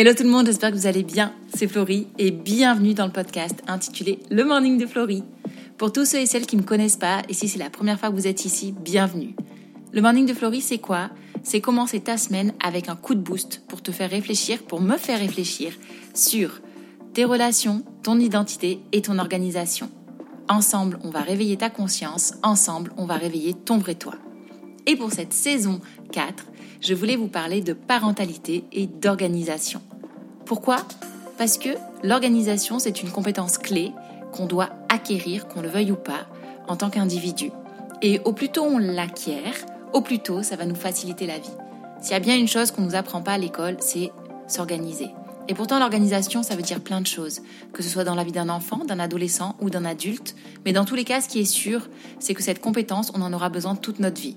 Hello tout le monde, j'espère que vous allez bien. C'est Florie et bienvenue dans le podcast intitulé Le Morning de Florie. Pour tous ceux et celles qui ne me connaissent pas, et si c'est la première fois que vous êtes ici, bienvenue. Le Morning de Florie, c'est quoi? C'est commencer ta semaine avec un coup de boost pour te faire réfléchir, pour me faire réfléchir sur tes relations, ton identité et ton organisation. Ensemble, on va réveiller ta conscience, ensemble, on va réveiller ton vrai toi. Et pour cette saison 4, je voulais vous parler de parentalité et d'organisation. Pourquoi? Parce que l'organisation, c'est une compétence clé qu'on doit acquérir, qu'on le veuille ou pas, en tant qu'individu. Et au plus tôt on l'acquiert, au plus tôt ça va nous faciliter la vie. S'il y a bien une chose qu'on ne nous apprend pas à l'école, c'est s'organiser. Et pourtant, l'organisation, ça veut dire plein de choses, que ce soit dans la vie d'un enfant, d'un adolescent ou d'un adulte. Mais dans tous les cas, ce qui est sûr, c'est que cette compétence, on en aura besoin toute notre vie.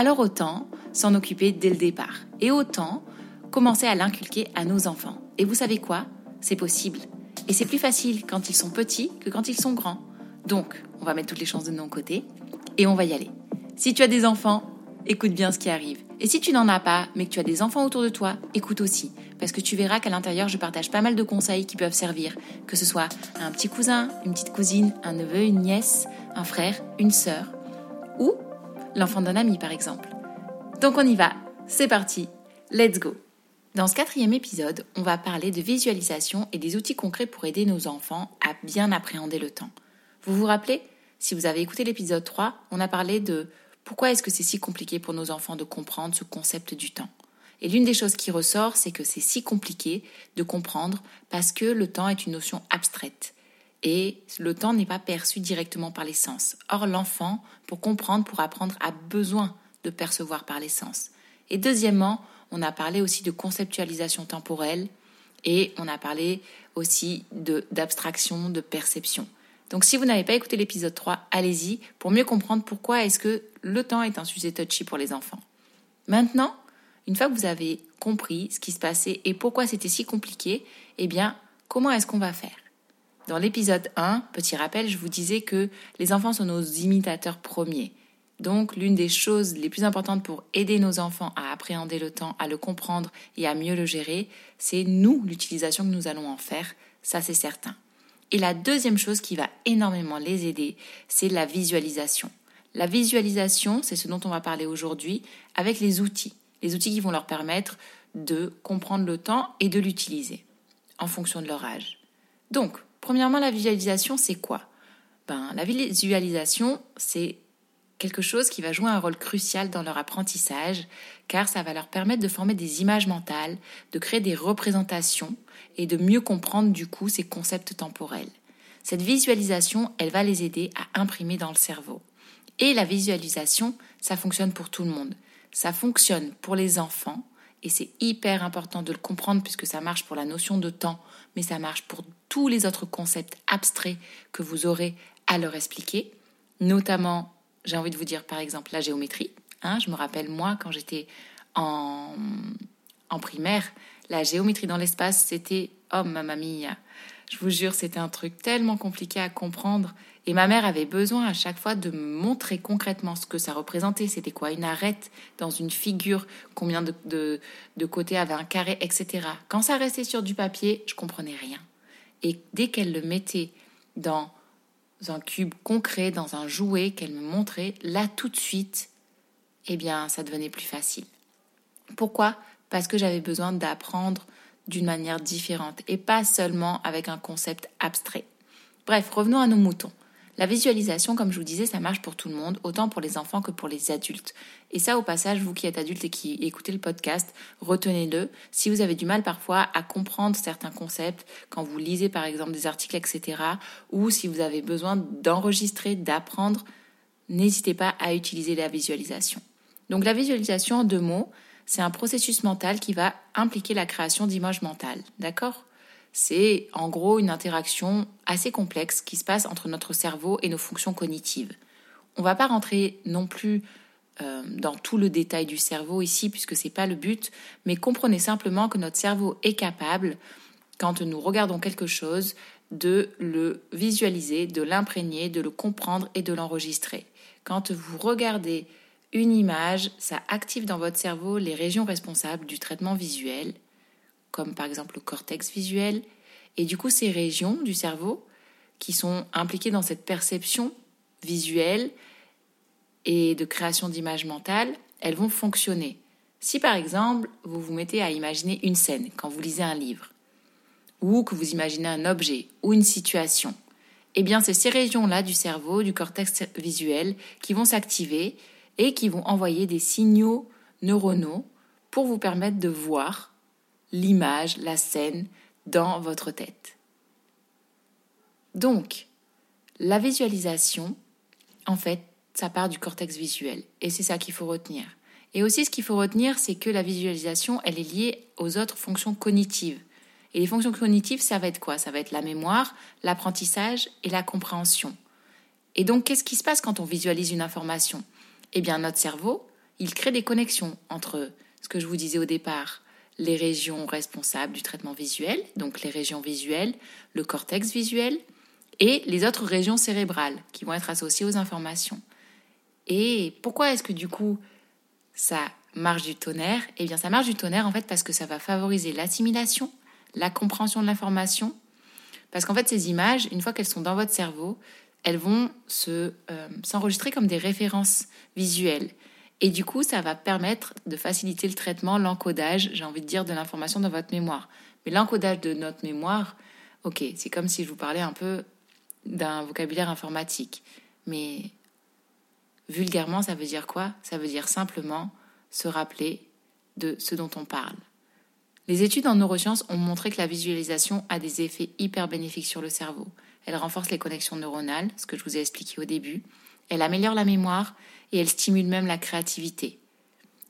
Alors autant s'en occuper dès le départ. Et autant commencer à l'inculquer à nos enfants. Et vous savez quoi? C'est possible. Et c'est plus facile quand ils sont petits que quand ils sont grands. Donc, on va mettre toutes les chances de nos côtés et on va y aller. Si tu as des enfants, écoute bien ce qui arrive. Et si tu n'en as pas, mais que tu as des enfants autour de toi, écoute aussi. Parce que tu verras qu'à l'intérieur, je partage pas mal de conseils qui peuvent servir. Que ce soit un petit cousin, une petite cousine, un neveu, une nièce, un frère, une sœur. Ou l'enfant d'un ami par exemple. Donc on y va, c'est parti, let's go. Dans ce quatrième épisode, on va parler de visualisation et des outils concrets pour aider nos enfants à bien appréhender le temps. Vous vous rappelez? Si vous avez écouté l'épisode 3, on a parlé de pourquoi est-ce que c'est si compliqué pour nos enfants de comprendre ce concept du temps. Et l'une des choses qui ressort, c'est que c'est si compliqué de comprendre parce que le temps est une notion abstraite et le temps n'est pas perçu directement par les sens. Or, l'enfant, pour comprendre, pour apprendre, a besoin de percevoir par les sens. Et deuxièmement, on a parlé aussi de conceptualisation temporelle et on a parlé aussi d'abstraction, de, perception. Donc si vous n'avez pas écouté l'épisode 3, allez-y pour mieux comprendre pourquoi est-ce que le temps est un sujet touchy pour les enfants. Maintenant, une fois que vous avez compris ce qui se passait et pourquoi c'était si compliqué, eh bien, comment est-ce qu'on va faire? Dans l'épisode 1, petit rappel, je vous disais que les enfants sont nos imitateurs premiers. Donc l'une des choses les plus importantes pour aider nos enfants à appréhender le temps, à le comprendre et à mieux le gérer, c'est nous, l'utilisation que nous allons en faire, ça c'est certain. Et la deuxième chose qui va énormément les aider, c'est la visualisation. La visualisation, c'est ce dont on va parler aujourd'hui avec les outils. Les outils qui vont leur permettre de comprendre le temps et de l'utiliser en fonction de leur âge. Donc, Premièrement, la visualisation, c'est quoi? Ben, La visualisation, c'est quelque chose qui va jouer un rôle crucial dans leur apprentissage, car ça va leur permettre de former des images mentales, de créer des représentations et de mieux comprendre du coup ces concepts temporels. Cette visualisation, elle va les aider à imprimer dans le cerveau. Et la visualisation, ça fonctionne pour tout le monde. Ça fonctionne pour les enfants, et c'est hyper important de le comprendre puisque ça marche pour la notion de temps, mais ça marche pour tous les autres concepts abstraits que vous aurez à leur expliquer, notamment, j'ai envie de vous dire par exemple la géométrie. Hein, je me rappelle moi quand j'étais en, en primaire, la géométrie dans l'espace, c'était oh ma mamie, je vous jure, c'était un truc tellement compliqué à comprendre. Et ma mère avait besoin à chaque fois de me montrer concrètement ce que ça représentait. C'était quoi une arête dans une figure, combien de, de, côtés avait un carré, etc. Quand ça restait sur du papier, je comprenais rien. Et dès qu'elle le mettait dans un cube concret, dans un jouet qu'elle me montrait, là tout de suite, eh bien, ça devenait plus facile. Pourquoi? Parce que j'avais besoin d'apprendre d'une manière différente et pas seulement avec un concept abstrait. Bref, revenons à nos moutons. La visualisation, comme je vous disais, ça marche pour tout le monde, autant pour les enfants que pour les adultes. Et ça, au passage, vous qui êtes adulte et qui écoutez le podcast, retenez-le. Si vous avez du mal parfois à comprendre certains concepts, quand vous lisez par exemple des articles, etc., ou si vous avez besoin d'enregistrer, d'apprendre, n'hésitez pas à utiliser la visualisation. Donc la visualisation, en deux mots, c'est un processus mental qui va impliquer la création d'images mentales. D'accord? C'est en gros une interaction assez complexe qui se passe entre notre cerveau et nos fonctions cognitives. On ne va pas rentrer non plus euh, dans tout le détail du cerveau ici, puisque ce n'est pas le but, mais comprenez simplement que notre cerveau est capable, quand nous regardons quelque chose, de le visualiser, de l'imprégner, de le comprendre et de l'enregistrer. Quand vous regardez une image, ça active dans votre cerveau les régions responsables du traitement visuel, comme par exemple le cortex visuel. Et du coup, ces régions du cerveau qui sont impliquées dans cette perception visuelle et de création d'images mentales, elles vont fonctionner. Si par exemple, vous vous mettez à imaginer une scène quand vous lisez un livre, ou que vous imaginez un objet ou une situation, eh bien c'est ces régions-là du cerveau, du cortex visuel, qui vont s'activer et qui vont envoyer des signaux neuronaux pour vous permettre de voir l'image, la scène dans votre tête. Donc, la visualisation, en fait, ça part du cortex visuel. Et c'est ça qu'il faut retenir. Et aussi, ce qu'il faut retenir, c'est que la visualisation, elle est liée aux autres fonctions cognitives. Et les fonctions cognitives, ça va être quoi? Ça va être la mémoire, l'apprentissage et la compréhension. Et donc, qu'est-ce qui se passe quand on visualise une information? Eh bien, notre cerveau, il crée des connexions entre ce que je vous disais au départ, les régions responsables du traitement visuel, donc les régions visuelles, le cortex visuel, et les autres régions cérébrales qui vont être associées aux informations. Et pourquoi est-ce que du coup ça marche du tonnerre? Eh bien ça marche du tonnerre en fait parce que ça va favoriser l'assimilation, la compréhension de l'information, parce qu'en fait ces images, une fois qu'elles sont dans votre cerveau, elles vont euh, s'enregistrer comme des références visuelles. Et du coup, ça va permettre de faciliter le traitement, l'encodage, j'ai envie de dire, de l'information dans votre mémoire. Mais l'encodage de notre mémoire, ok, c'est comme si je vous parlais un peu d'un vocabulaire informatique. Mais vulgairement, ça veut dire quoi? Ça veut dire simplement se rappeler de ce dont on parle. Les études en neurosciences ont montré que la visualisation a des effets hyper bénéfiques sur le cerveau. Elle renforce les connexions neuronales, ce que je vous ai expliqué au début. Elle améliore la mémoire et elle stimule même la créativité.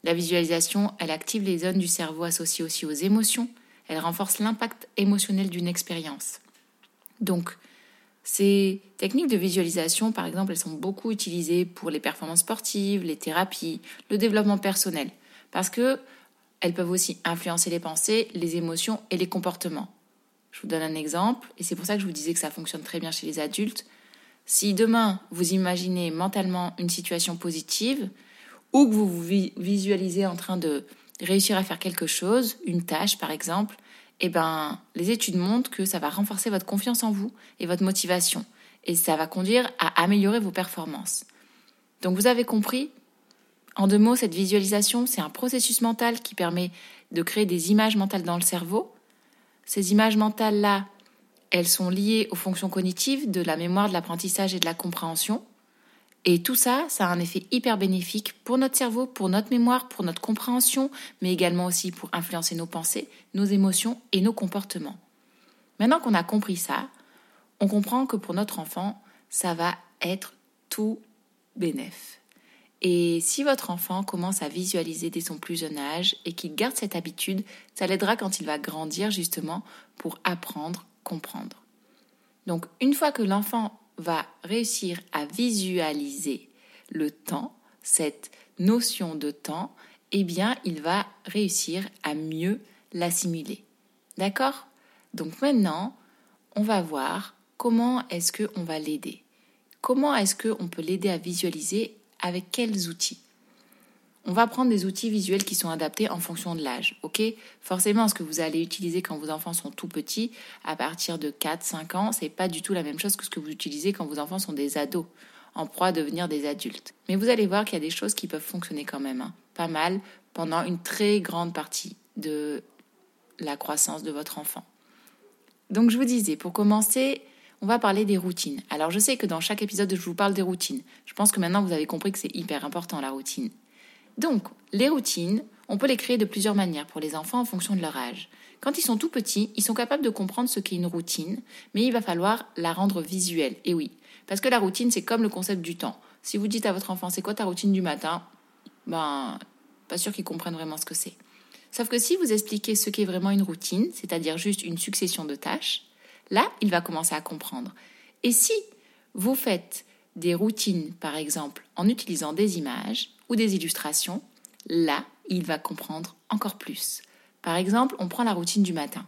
La visualisation, elle active les zones du cerveau associées aussi aux émotions. Elle renforce l'impact émotionnel d'une expérience. Donc, ces techniques de visualisation, par exemple, elles sont beaucoup utilisées pour les performances sportives, les thérapies, le développement personnel, parce que elles peuvent aussi influencer les pensées, les émotions et les comportements. Je vous donne un exemple, et c'est pour ça que je vous disais que ça fonctionne très bien chez les adultes. Si demain vous imaginez mentalement une situation positive, ou que vous vous visualisez en train de réussir à faire quelque chose, une tâche par exemple, eh ben, les études montrent que ça va renforcer votre confiance en vous et votre motivation. Et ça va conduire à améliorer vos performances. Donc vous avez compris, en deux mots, cette visualisation, c'est un processus mental qui permet de créer des images mentales dans le cerveau. Ces images mentales-là, elles sont liées aux fonctions cognitives de la mémoire, de l'apprentissage et de la compréhension. Et tout ça, ça a un effet hyper bénéfique pour notre cerveau, pour notre mémoire, pour notre compréhension, mais également aussi pour influencer nos pensées, nos émotions et nos comportements. Maintenant qu'on a compris ça, on comprend que pour notre enfant, ça va être tout bénéf. Et si votre enfant commence à visualiser dès son plus jeune âge et qu'il garde cette habitude, ça l'aidera quand il va grandir justement pour apprendre, comprendre. Donc une fois que l'enfant va réussir à visualiser le temps, cette notion de temps, eh bien, il va réussir à mieux l'assimiler. D'accord? Donc maintenant, on va voir comment est-ce qu'on va l'aider. Comment est-ce qu'on peut l'aider à visualiser avec quels outils on va prendre des outils visuels qui sont adaptés en fonction de l'âge. Ok? Forcément, ce que vous allez utiliser quand vos enfants sont tout petits, à partir de 4-5 ans, c'est pas du tout la même chose que ce que vous utilisez quand vos enfants sont des ados, en proie à devenir des adultes. Mais vous allez voir qu'il y a des choses qui peuvent fonctionner quand même, hein. pas mal, pendant une très grande partie de la croissance de votre enfant. Donc je vous disais, pour commencer, on va parler des routines. Alors je sais que dans chaque épisode, je vous parle des routines. Je pense que maintenant vous avez compris que c'est hyper important la routine. Donc, les routines, on peut les créer de plusieurs manières pour les enfants en fonction de leur âge. Quand ils sont tout petits, ils sont capables de comprendre ce qu'est une routine, mais il va falloir la rendre visuelle. Et oui, parce que la routine, c'est comme le concept du temps. Si vous dites à votre enfant, c'est quoi ta routine du matin? Ben, pas sûr qu'ils comprennent vraiment ce que c'est. Sauf que si vous expliquez ce qu'est vraiment une routine, c'est-à-dire juste une succession de tâches, là, il va commencer à comprendre. Et si vous faites des routines, par exemple, en utilisant des images ou des illustrations, là, il va comprendre encore plus. Par exemple, on prend la routine du matin.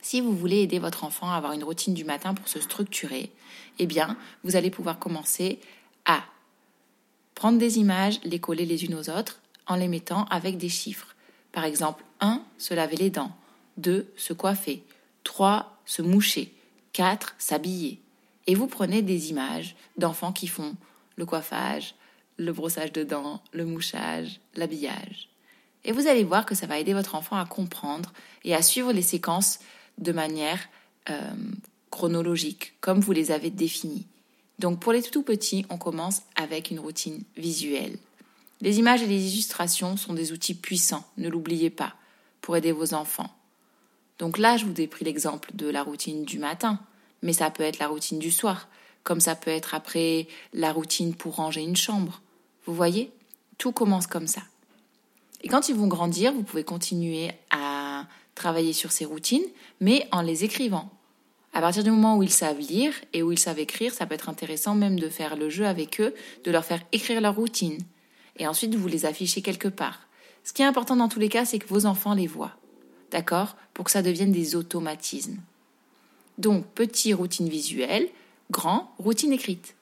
Si vous voulez aider votre enfant à avoir une routine du matin pour se structurer, eh bien, vous allez pouvoir commencer à prendre des images, les coller les unes aux autres en les mettant avec des chiffres. Par exemple, 1, se laver les dents. 2. Se coiffer. 3. Se moucher. 4. S'habiller. Et vous prenez des images d'enfants qui font le coiffage, le brossage de dents, le mouchage, l'habillage. Et vous allez voir que ça va aider votre enfant à comprendre et à suivre les séquences de manière euh, chronologique, comme vous les avez définies. Donc pour les tout petits, on commence avec une routine visuelle. Les images et les illustrations sont des outils puissants, ne l'oubliez pas, pour aider vos enfants. Donc là, je vous ai pris l'exemple de la routine du matin, mais ça peut être la routine du soir, comme ça peut être après la routine pour ranger une chambre. Vous voyez? Tout commence comme ça. Et quand ils vont grandir, vous pouvez continuer à travailler sur ces routines, mais en les écrivant. À partir du moment où ils savent lire et où ils savent écrire, ça peut être intéressant même de faire le jeu avec eux, de leur faire écrire leur routine. Et ensuite, vous les affichez quelque part. Ce qui est important dans tous les cas, c'est que vos enfants les voient. D'accord Pour que ça devienne des automatismes. Donc, petit routine visuelle, grand routine écrite.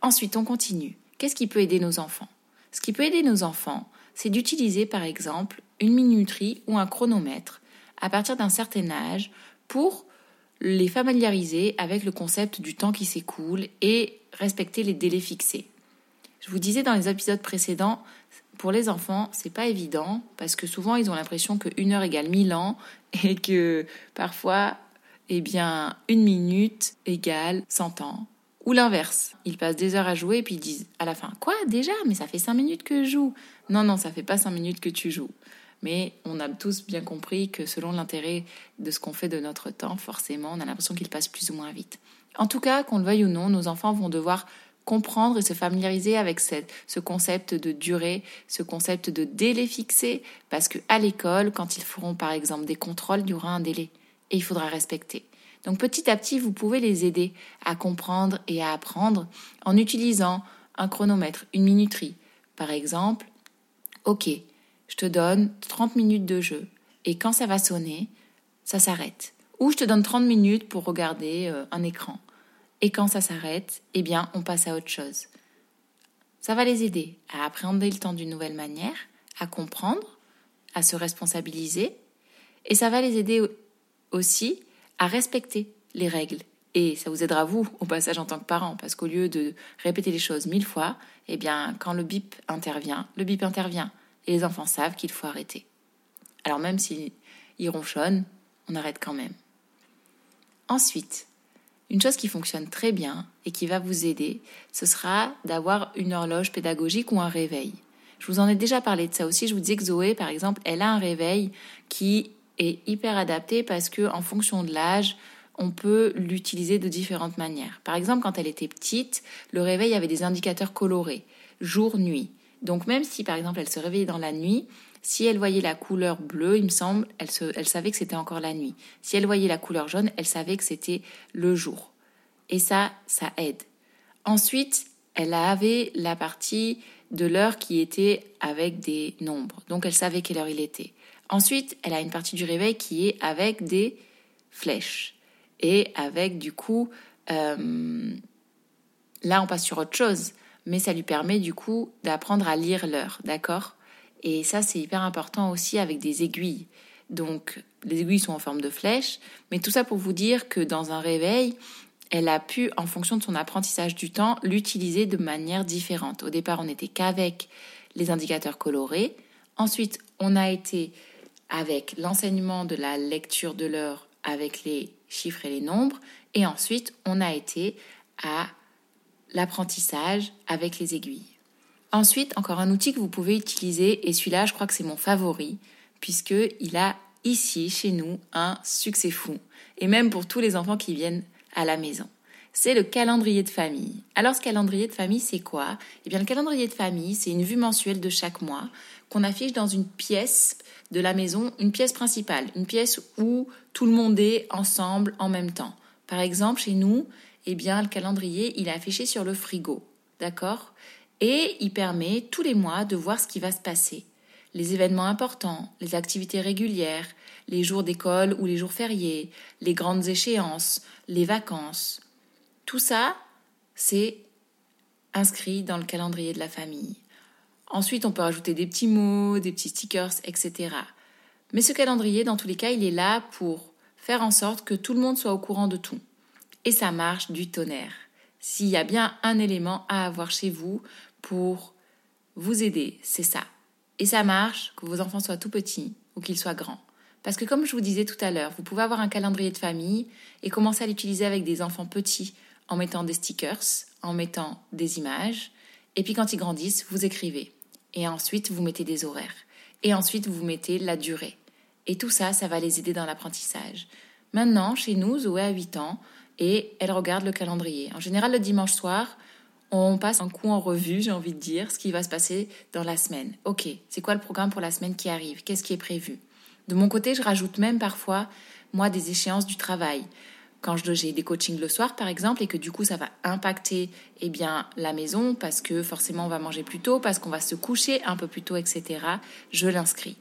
Ensuite, on continue. Qu'est-ce qui peut aider nos enfants? Ce qui peut aider nos enfants, c'est d'utiliser par exemple une minuterie ou un chronomètre à partir d'un certain âge pour les familiariser avec le concept du temps qui s'écoule et respecter les délais fixés. Je vous disais dans les épisodes précédents, pour les enfants, c'est pas évident parce que souvent ils ont l'impression que une heure égale mille ans et que parfois, eh bien, une minute égale cent ans. Ou l'inverse. Ils passent des heures à jouer et puis ils disent à la fin Quoi déjà? Mais ça fait cinq minutes que je joue. Non, non, ça fait pas cinq minutes que tu joues. Mais on a tous bien compris que selon l'intérêt de ce qu'on fait de notre temps, forcément, on a l'impression qu'il passe plus ou moins vite. En tout cas, qu'on le veuille ou non, nos enfants vont devoir comprendre et se familiariser avec ce concept de durée, ce concept de délai fixé, parce qu'à l'école, quand ils feront par exemple des contrôles, il y aura un délai et il faudra respecter. Donc petit à petit, vous pouvez les aider à comprendre et à apprendre en utilisant un chronomètre, une minuterie. Par exemple, OK, je te donne 30 minutes de jeu et quand ça va sonner, ça s'arrête. Ou je te donne 30 minutes pour regarder euh, un écran. Et quand ça s'arrête, eh bien, on passe à autre chose. Ça va les aider à appréhender le temps d'une nouvelle manière, à comprendre, à se responsabiliser, et ça va les aider aussi à respecter les règles. Et ça vous aidera, vous, au passage en tant que parent, parce qu'au lieu de répéter les choses mille fois, eh bien, quand le bip intervient, le bip intervient, et les enfants savent qu'il faut arrêter. Alors même s'ils ronchonnent, on arrête quand même. Ensuite, une chose qui fonctionne très bien et qui va vous aider, ce sera d'avoir une horloge pédagogique ou un réveil. Je vous en ai déjà parlé de ça aussi. Je vous disais que Zoé, par exemple, elle a un réveil qui est hyper adapté parce que, en fonction de l'âge, on peut l'utiliser de différentes manières. Par exemple, quand elle était petite, le réveil avait des indicateurs colorés, jour, nuit. Donc même si, par exemple, elle se réveillait dans la nuit, si elle voyait la couleur bleue, il me semble, elle, savait que c'était encore la nuit. Si elle voyait la couleur jaune, elle savait que c'était le jour. Et ça, ça aide. Ensuite, elle avait la partie de l'heure qui était avec des nombres. Donc elle savait quelle heure il était. Ensuite, elle a une partie du réveil qui est avec des flèches. Et avec du coup, euh, là on passe sur autre chose, mais ça lui permet du coup d'apprendre à lire l'heure, d'accord? Et ça, c'est hyper important aussi avec des aiguilles. Donc, les aiguilles sont en forme de flèche, mais tout ça pour vous dire que dans un réveil, elle a pu, en fonction de son apprentissage du temps, l'utiliser de manière différente. Au départ, on n'était qu'avec les indicateurs colorés. Ensuite, on a été avec l'enseignement de la lecture de l'heure avec les chiffres et les nombres. Et ensuite, on a été à l'apprentissage avec les aiguilles. Ensuite, encore un outil que vous pouvez utiliser, et celui-là, je crois que c'est mon favori, puisqu'il a ici, chez nous, un succès fou, et même pour tous les enfants qui viennent à la maison. C'est le calendrier de famille. Alors ce calendrier de famille, c'est quoi? Eh bien le calendrier de famille, c'est une vue mensuelle de chaque mois qu'on affiche dans une pièce de la maison, une pièce principale, une pièce où tout le monde est ensemble en même temps. Par exemple, chez nous, eh bien le calendrier, il est affiché sur le frigo. D'accord? Et il permet tous les mois de voir ce qui va se passer. Les événements importants, les activités régulières, les jours d'école ou les jours fériés, les grandes échéances, les vacances. Tout ça, c'est inscrit dans le calendrier de la famille. Ensuite, on peut ajouter des petits mots, des petits stickers, etc. Mais ce calendrier, dans tous les cas, il est là pour faire en sorte que tout le monde soit au courant de tout. Et ça marche du tonnerre. S'il y a bien un élément à avoir chez vous pour vous aider, c'est ça. Et ça marche que vos enfants soient tout petits ou qu'ils soient grands. Parce que comme je vous disais tout à l'heure, vous pouvez avoir un calendrier de famille et commencer à l'utiliser avec des enfants petits en mettant des stickers, en mettant des images. Et puis quand ils grandissent, vous écrivez. Et ensuite, vous mettez des horaires. Et ensuite, vous mettez la durée. Et tout ça, ça va les aider dans l'apprentissage. Maintenant, chez nous, Zoé a 8 ans et elle regarde le calendrier. En général, le dimanche soir, on passe un coup en revue, j'ai envie de dire, ce qui va se passer dans la semaine. Ok, c'est quoi le programme pour la semaine qui arrive? Qu'est-ce qui est prévu? De mon côté, je rajoute même parfois, moi, des échéances du travail. Quand j'ai des coachings le soir, par exemple, et que du coup, ça va impacter eh bien, la maison, parce que forcément, on va manger plus tôt, parce qu'on va se coucher un peu plus tôt, etc., je l'inscris.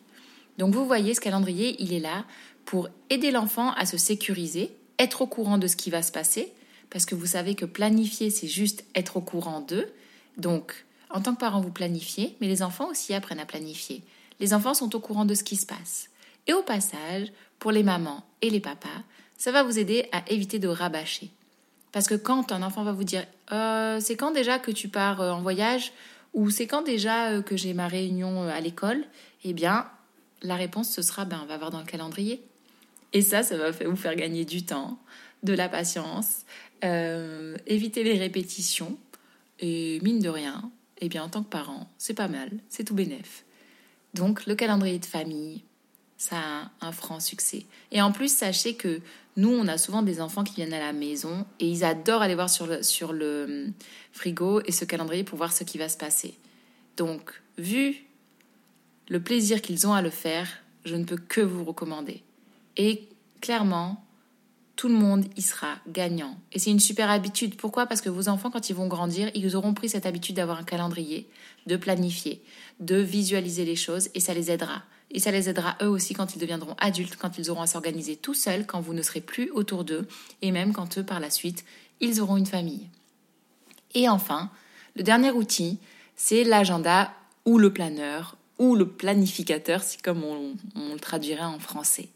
Donc, vous voyez, ce calendrier, il est là pour aider l'enfant à se sécuriser, être au courant de ce qui va se passer, parce que vous savez que planifier, c'est juste être au courant d'eux. Donc, en tant que parent, vous planifiez, mais les enfants aussi apprennent à planifier. Les enfants sont au courant de ce qui se passe. Et au passage, pour les mamans et les papas, ça va vous aider à éviter de rabâcher. Parce que quand un enfant va vous dire euh, c'est quand déjà que tu pars euh, en voyage? ou c'est quand déjà euh, que j'ai ma réunion à l'école, eh bien la réponse ce sera ben on va voir dans le calendrier. Et ça, ça va vous faire gagner du temps, de la patience, euh, éviter les répétitions. Et mine de rien, eh bien, en tant que parent, c'est pas mal, c'est tout bénef. Donc, le calendrier de famille, ça a un franc succès. Et en plus, sachez que nous, on a souvent des enfants qui viennent à la maison et ils adorent aller voir sur le, hum, frigo et ce calendrier pour voir ce qui va se passer. Donc, vu le plaisir qu'ils ont à le faire, je ne peux que vous recommander. Et clairement, tout le monde y sera gagnant. Et c'est une super habitude. Pourquoi? Parce que vos enfants, quand ils vont grandir, ils auront pris cette habitude d'avoir un calendrier, de planifier, de visualiser les choses, et ça les aidera. Et ça les aidera eux aussi quand ils deviendront adultes, quand ils auront à s'organiser tout seuls, quand vous ne serez plus autour d'eux, et même quand eux, par la suite, ils auront une famille. Et enfin, le dernier outil, c'est l'agenda ou le planeur ou le planificateur, c'est comme on, on le traduirait en français.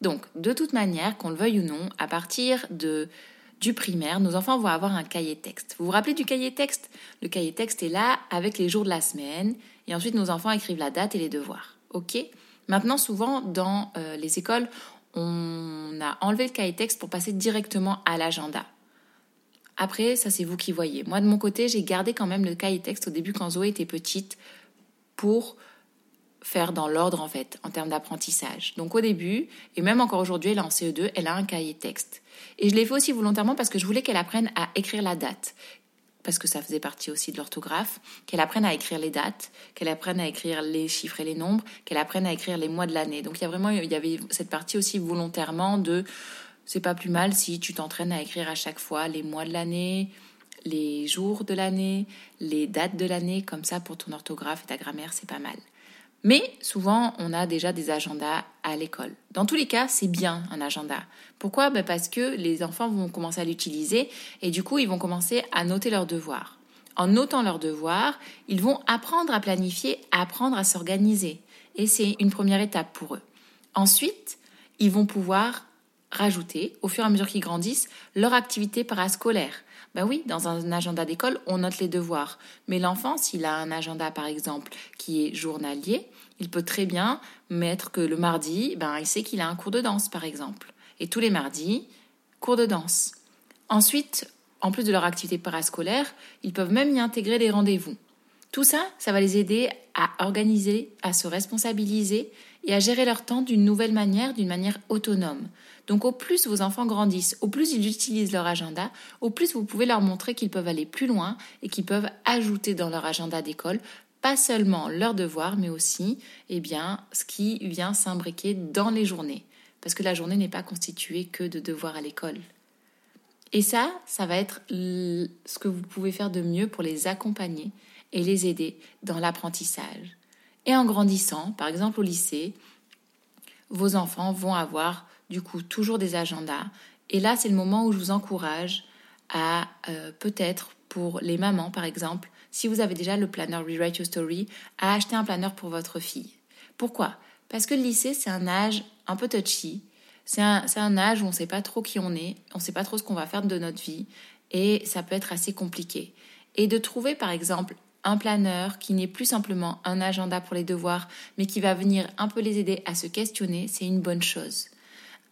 Donc, de toute manière, qu'on le veuille ou non, à partir de du primaire, nos enfants vont avoir un cahier texte. Vous vous rappelez du cahier texte? Le cahier texte est là avec les jours de la semaine et ensuite nos enfants écrivent la date et les devoirs. OK? Maintenant, souvent dans euh, les écoles, on a enlevé le cahier texte pour passer directement à l'agenda. Après, ça c'est vous qui voyez. Moi de mon côté, j'ai gardé quand même le cahier texte au début quand Zoé était petite pour faire dans l'ordre en fait en termes d'apprentissage. Donc au début, et même encore aujourd'hui, elle est en CE2, elle a un cahier texte. Et je l'ai fait aussi volontairement parce que je voulais qu'elle apprenne à écrire la date, parce que ça faisait partie aussi de l'orthographe, qu'elle apprenne à écrire les dates, qu'elle apprenne à écrire les chiffres et les nombres, qu'elle apprenne à écrire les mois de l'année. Donc il y a vraiment il y avait cette partie aussi volontairement de c'est pas plus mal si tu t'entraînes à écrire à chaque fois les mois de l'année, les jours de l'année, les dates de l'année, comme ça pour ton orthographe et ta grammaire, c'est pas mal. Mais souvent, on a déjà des agendas à l'école. Dans tous les cas, c'est bien un agenda. Pourquoi? Ben Parce que les enfants vont commencer à l'utiliser et du coup, ils vont commencer à noter leurs devoirs. En notant leurs devoirs, ils vont apprendre à planifier, apprendre à s'organiser. Et c'est une première étape pour eux. Ensuite, ils vont pouvoir rajouter, au fur et à mesure qu'ils grandissent, leur activité parascolaire. Ben oui, dans un agenda d'école, on note les devoirs. Mais l'enfant, s'il a un agenda, par exemple, qui est journalier, il peut très bien mettre que le mardi, ben, il sait qu'il a un cours de danse, par exemple. Et tous les mardis, cours de danse. Ensuite, en plus de leur activité parascolaire, ils peuvent même y intégrer des rendez-vous. Tout ça, ça va les aider à organiser, à se responsabiliser et à gérer leur temps d'une nouvelle manière, d'une manière autonome. Donc au plus vos enfants grandissent, au plus ils utilisent leur agenda, au plus vous pouvez leur montrer qu'ils peuvent aller plus loin et qu'ils peuvent ajouter dans leur agenda d'école pas seulement leurs devoirs, mais aussi eh bien, ce qui vient s'imbriquer dans les journées. Parce que la journée n'est pas constituée que de devoirs à l'école. Et ça, ça va être ce que vous pouvez faire de mieux pour les accompagner et les aider dans l'apprentissage. Et en grandissant, par exemple au lycée, vos enfants vont avoir du coup toujours des agendas. Et là, c'est le moment où je vous encourage à euh, peut-être pour les mamans, par exemple, si vous avez déjà le planeur Rewrite Your Story, à acheter un planeur pour votre fille. Pourquoi? Parce que le lycée, c'est un âge un peu touchy. C'est un, un, âge où on ne sait pas trop qui on est, on ne sait pas trop ce qu'on va faire de notre vie, et ça peut être assez compliqué. Et de trouver, par exemple, un planeur qui n'est plus simplement un agenda pour les devoirs, mais qui va venir un peu les aider à se questionner, c'est une bonne chose.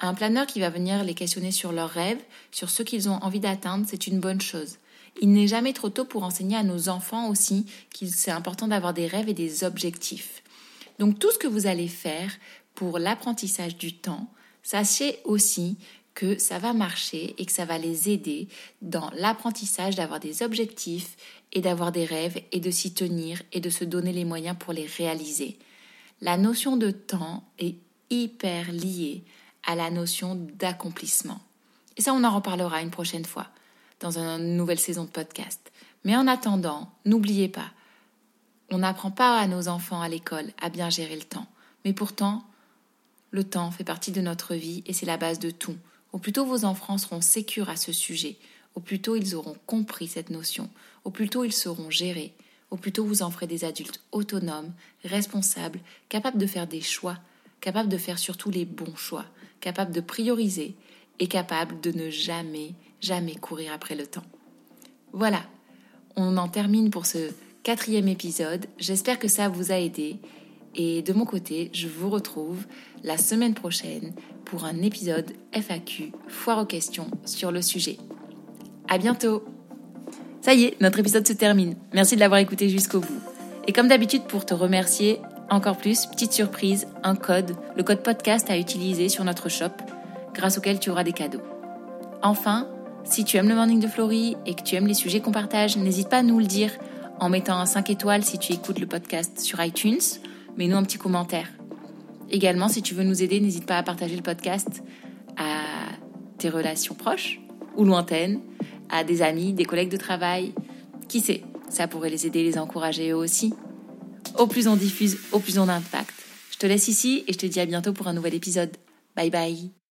Un planeur qui va venir les questionner sur leurs rêves, sur ce qu'ils ont envie d'atteindre, c'est une bonne chose. Il n'est jamais trop tôt pour enseigner à nos enfants aussi qu'il c'est important d'avoir des rêves et des objectifs. Donc tout ce que vous allez faire pour l'apprentissage du temps, sachez aussi que ça va marcher et que ça va les aider dans l'apprentissage d'avoir des objectifs et d'avoir des rêves et de s'y tenir et de se donner les moyens pour les réaliser. La notion de temps est hyper liée à la notion d'accomplissement. Et ça, on en reparlera une prochaine fois dans une nouvelle saison de podcast. Mais en attendant, n'oubliez pas, on n'apprend pas à nos enfants à l'école à bien gérer le temps. Mais pourtant, le temps fait partie de notre vie et c'est la base de tout. Au plus tôt vos enfants seront sécures à ce sujet, au plus tôt ils auront compris cette notion, au plus tôt ils seront gérés, au plus tôt vous en ferez des adultes autonomes, responsables, capables de faire des choix, capables de faire surtout les bons choix, capables de prioriser et capables de ne jamais, jamais courir après le temps. Voilà, on en termine pour ce quatrième épisode. J'espère que ça vous a aidé. Et de mon côté, je vous retrouve la semaine prochaine pour un épisode FAQ, foire aux questions sur le sujet. À bientôt! Ça y est, notre épisode se termine. Merci de l'avoir écouté jusqu'au bout. Et comme d'habitude, pour te remercier encore plus, petite surprise, un code, le code podcast à utiliser sur notre shop, grâce auquel tu auras des cadeaux. Enfin, si tu aimes le morning de Florie et que tu aimes les sujets qu'on partage, n'hésite pas à nous le dire en mettant un 5 étoiles si tu écoutes le podcast sur iTunes, mets-nous un petit commentaire. Également, si tu veux nous aider, n'hésite pas à partager le podcast à tes relations proches ou lointaines, à des amis, des collègues de travail. Qui sait, ça pourrait les aider, les encourager eux aussi. Au plus on diffuse, au plus on a d'impact. Je te laisse ici et je te dis à bientôt pour un nouvel épisode. Bye bye